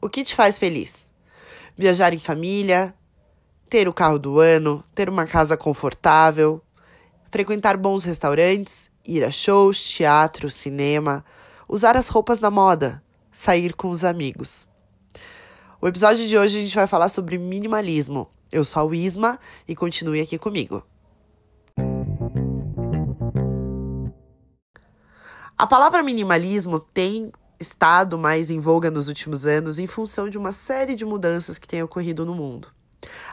O que te faz feliz? Viajar em família, ter o carro do ano, ter uma casa confortável, frequentar bons restaurantes, ir a shows, teatro, cinema, usar as roupas da moda, sair com os amigos. O episódio de hoje a gente vai falar sobre minimalismo. Eu sou a Isma e continue aqui comigo. A palavra minimalismo tem estado mais em voga nos últimos anos em função de uma série de mudanças que têm ocorrido no mundo.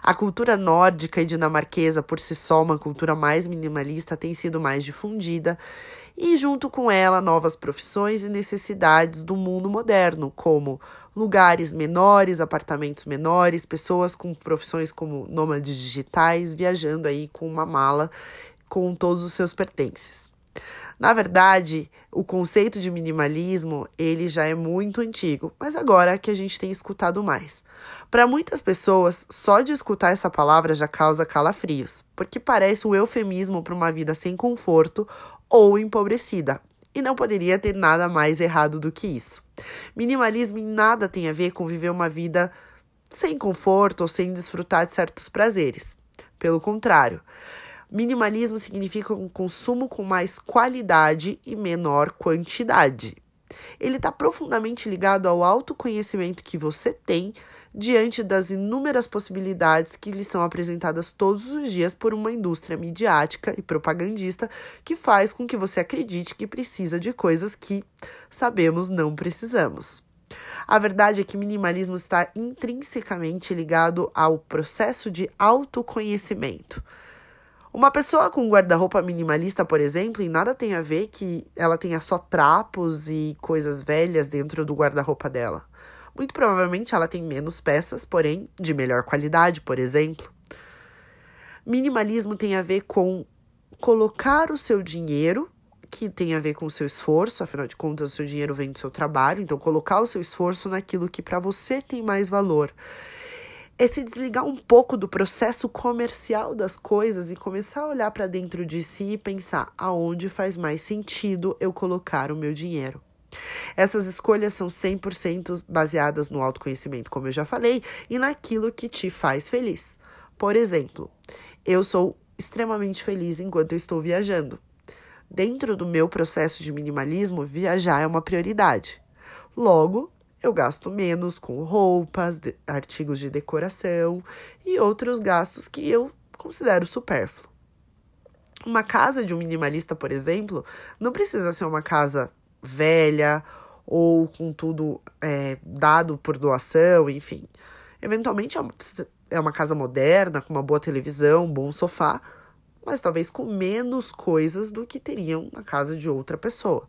A cultura nórdica e dinamarquesa, por si só, uma cultura mais minimalista, tem sido mais difundida, e junto com ela, novas profissões e necessidades do mundo moderno, como lugares menores, apartamentos menores, pessoas com profissões como nômades digitais, viajando aí com uma mala com todos os seus pertences. Na verdade, o conceito de minimalismo, ele já é muito antigo, mas agora é que a gente tem escutado mais. Para muitas pessoas, só de escutar essa palavra já causa calafrios, porque parece um eufemismo para uma vida sem conforto ou empobrecida. E não poderia ter nada mais errado do que isso. Minimalismo em nada tem a ver com viver uma vida sem conforto ou sem desfrutar de certos prazeres. Pelo contrário, Minimalismo significa um consumo com mais qualidade e menor quantidade. Ele está profundamente ligado ao autoconhecimento que você tem diante das inúmeras possibilidades que lhe são apresentadas todos os dias por uma indústria midiática e propagandista que faz com que você acredite que precisa de coisas que sabemos não precisamos. A verdade é que minimalismo está intrinsecamente ligado ao processo de autoconhecimento. Uma pessoa com guarda-roupa minimalista, por exemplo, em nada tem a ver que ela tenha só trapos e coisas velhas dentro do guarda-roupa dela. Muito provavelmente ela tem menos peças, porém de melhor qualidade, por exemplo. Minimalismo tem a ver com colocar o seu dinheiro, que tem a ver com o seu esforço, afinal de contas, o seu dinheiro vem do seu trabalho, então colocar o seu esforço naquilo que para você tem mais valor é se desligar um pouco do processo comercial das coisas e começar a olhar para dentro de si e pensar aonde faz mais sentido eu colocar o meu dinheiro. Essas escolhas são 100% baseadas no autoconhecimento, como eu já falei, e naquilo que te faz feliz. Por exemplo, eu sou extremamente feliz enquanto eu estou viajando. Dentro do meu processo de minimalismo, viajar é uma prioridade. Logo, eu gasto menos com roupas, de, artigos de decoração e outros gastos que eu considero supérfluo. Uma casa de um minimalista, por exemplo, não precisa ser uma casa velha ou com tudo é, dado por doação, enfim. Eventualmente é uma, é casa moderna, com uma boa televisão, um bom sofá, mas talvez com menos coisas do que teriam na casa de outra pessoa.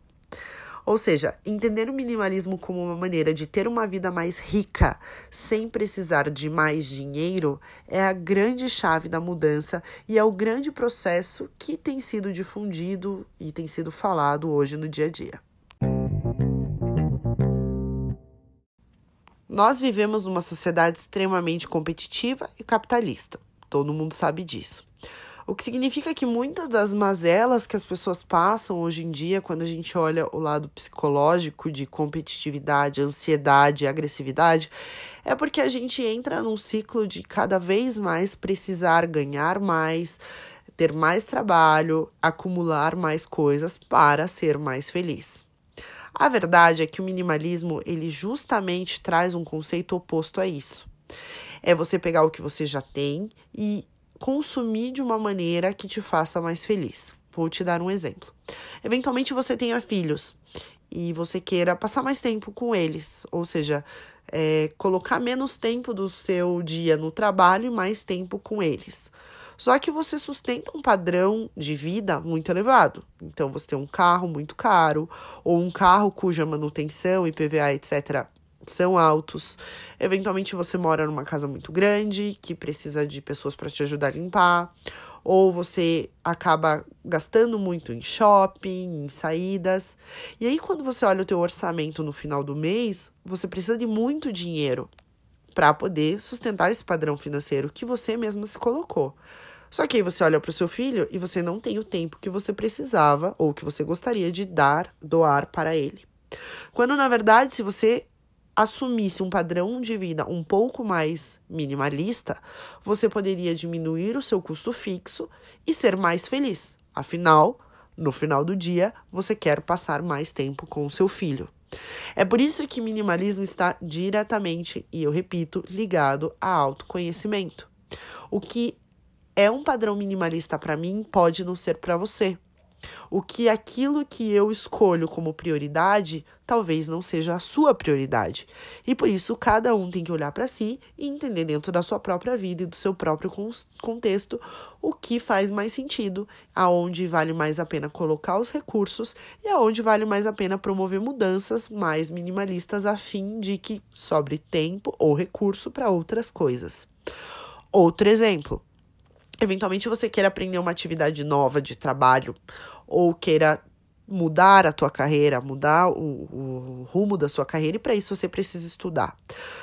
Ou seja, entender o minimalismo como uma maneira de ter uma vida mais rica sem precisar de mais dinheiro é a grande chave da mudança e é o grande processo que tem sido difundido e tem sido falado hoje no dia a dia. Nós vivemos numa sociedade extremamente competitiva e capitalista. Todo mundo sabe disso. O que significa que muitas das mazelas que as pessoas passam hoje em dia, quando a gente olha o lado psicológico de competitividade, ansiedade, agressividade, é porque a gente entra num ciclo de cada vez mais precisar ganhar mais, ter mais trabalho, acumular mais coisas para ser mais feliz. A verdade é que o minimalismo, ele justamente traz um conceito oposto a isso. É você pegar o que você já tem e consumir de uma maneira que te faça mais feliz. Vou te dar um exemplo. Eventualmente você tenha filhos e você queira passar mais tempo com eles, ou seja, é, colocar menos tempo do seu dia no trabalho e mais tempo com eles. Só que você sustenta um padrão de vida muito elevado. Então, você tem um carro muito caro, ou um carro cuja manutenção, IPVA, etc., são altos. Eventualmente você mora numa casa muito grande que precisa de pessoas para te ajudar a limpar, ou você acaba gastando muito em shopping, em saídas. E aí quando você olha o teu orçamento no final do mês, você precisa de muito dinheiro para poder sustentar esse padrão financeiro que você mesmo se colocou. Só que aí você olha para o seu filho e você não tem o tempo que você precisava ou que você gostaria de dar, doar para ele. Quando na verdade, se você assumisse um padrão de vida um pouco mais minimalista, você poderia diminuir o seu custo fixo e ser mais feliz. Afinal, no final do dia, você quer passar mais tempo com o seu filho. É por isso que minimalismo está diretamente, e eu repito, ligado a autoconhecimento. O que é um padrão minimalista para mim pode não ser para você. O que aquilo que eu escolho como prioridade talvez não seja a sua prioridade. E por isso cada um tem que olhar para si e entender dentro da sua própria vida e do seu próprio contexto o que faz mais sentido, aonde vale mais a pena colocar os recursos e aonde vale mais a pena promover mudanças mais minimalistas a fim de que sobre tempo ou recurso para outras coisas. Outro exemplo, eventualmente você queira aprender uma atividade nova de trabalho ou queira mudar a tua carreira, mudar o, o rumo da sua carreira, e para isso você precisa estudar.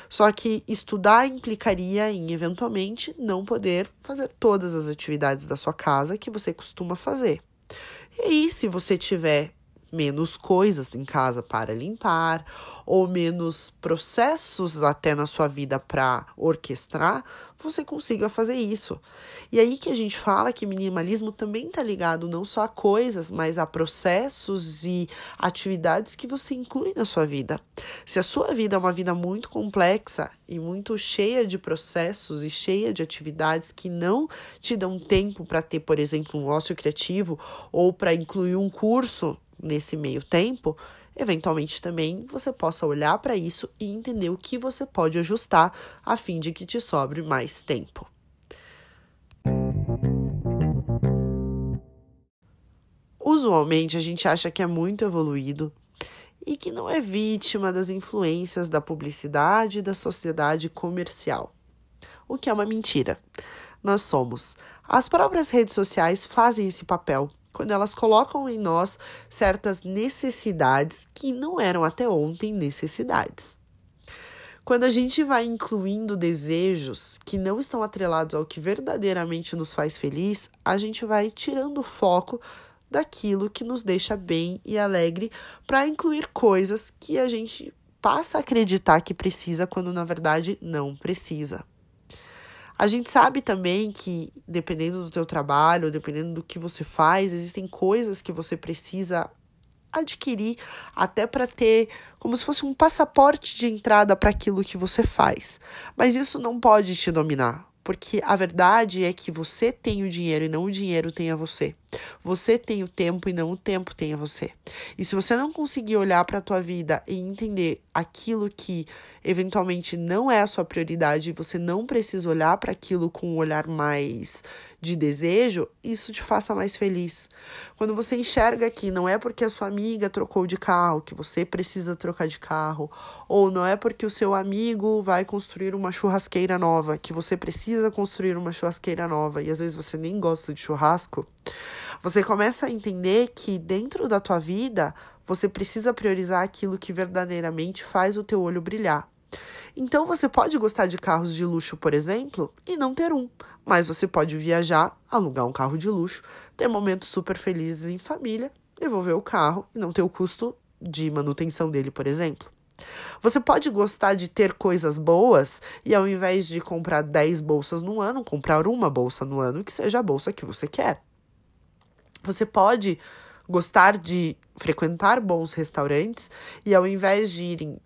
Só que estudar implicaria em, eventualmente, não poder fazer todas as atividades da sua casa que você costuma fazer. E aí, se você tiver menos coisas em casa para limpar, ou menos processos até na sua vida para orquestrar, você consiga fazer isso. E aí que a gente fala que minimalismo também está ligado não só a coisas, mas a processos e atividades que você inclui na sua vida. Se a sua vida é uma vida muito complexa e muito cheia de processos e cheia de atividades que não te dão tempo para ter, por exemplo, um ócio criativo ou para incluir um curso nesse meio tempo, eventualmente também você possa olhar para isso e entender o que você pode ajustar a fim de que te sobre mais tempo. Usualmente a gente acha que é muito evoluído e que não é vítima das influências da publicidade e da sociedade comercial. O que é uma mentira. Nós somos. As próprias redes sociais fazem esse papel quando elas colocam em nós certas necessidades que não eram até ontem necessidades. Quando a gente vai incluindo desejos que não estão atrelados ao que verdadeiramente nos faz feliz, a gente vai tirando o foco daquilo que nos deixa bem e alegre para incluir coisas que a gente passa a acreditar que precisa quando na verdade não precisa. A gente sabe também que, dependendo do teu trabalho, dependendo do que você faz, existem coisas que você precisa adquirir até para ter como se fosse um passaporte de entrada para aquilo que você faz. Mas isso não pode te dominar. Porque a verdade é que você tem o dinheiro e não o dinheiro tem a você. Você tem o tempo e não o tempo tem a você. E se você não conseguir olhar para a tua vida e entender aquilo que eventualmente não é a sua prioridade, você não precisa olhar para aquilo com um olhar mais de desejo, isso te faça mais feliz. Quando você enxerga que não é porque a sua amiga trocou de carro que você precisa trocar de carro, ou não é porque o seu amigo vai construir uma churrasqueira nova que você precisa construir uma churrasqueira nova e às vezes você nem gosta de churrasco, você começa a entender que dentro da tua vida você precisa priorizar aquilo que verdadeiramente faz o teu olho brilhar. Então você pode gostar de carros de luxo, por exemplo, e não ter um, mas você pode viajar, alugar um carro de luxo, ter momentos super felizes em família, devolver o carro e não ter o custo de manutenção dele, por exemplo. Você pode gostar de ter coisas boas e ao invés de comprar 10 bolsas no ano, comprar uma bolsa no ano que seja a bolsa que você quer. Você pode gostar de frequentar bons restaurantes e ao invés de ir em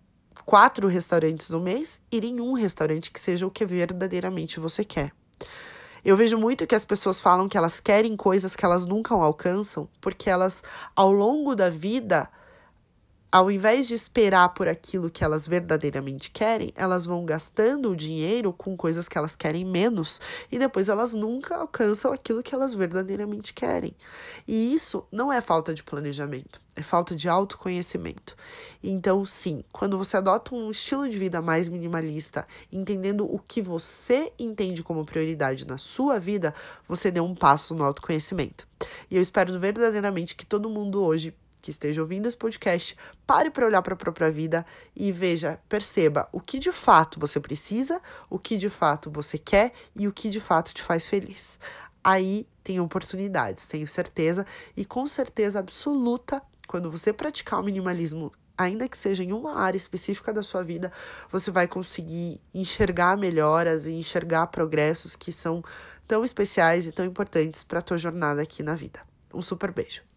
quatro restaurantes no mês, ir em um restaurante que seja o que verdadeiramente você quer. Eu vejo muito que as pessoas falam que elas querem coisas que elas nunca alcançam, porque elas, ao longo da vida, ao invés de esperar por aquilo que elas verdadeiramente querem, elas vão gastando o dinheiro com coisas que elas querem menos e depois elas nunca alcançam aquilo que elas verdadeiramente querem. E isso não é falta de planejamento, é falta de autoconhecimento. Então, sim, quando você adota um estilo de vida mais minimalista, entendendo o que você entende como prioridade na sua vida, você deu um passo no autoconhecimento. E eu espero verdadeiramente que todo mundo hoje que esteja ouvindo esse podcast, pare para olhar para a própria vida e veja, perceba o que de fato você precisa, o que de fato você quer e o que de fato te faz feliz. Aí tem oportunidades, tenho certeza, e com certeza absoluta, quando você praticar o minimalismo ainda que seja em uma área específica da sua vida, você vai conseguir enxergar melhoras e enxergar progressos que são tão especiais e tão importantes para a tua jornada aqui na vida. Um super beijo.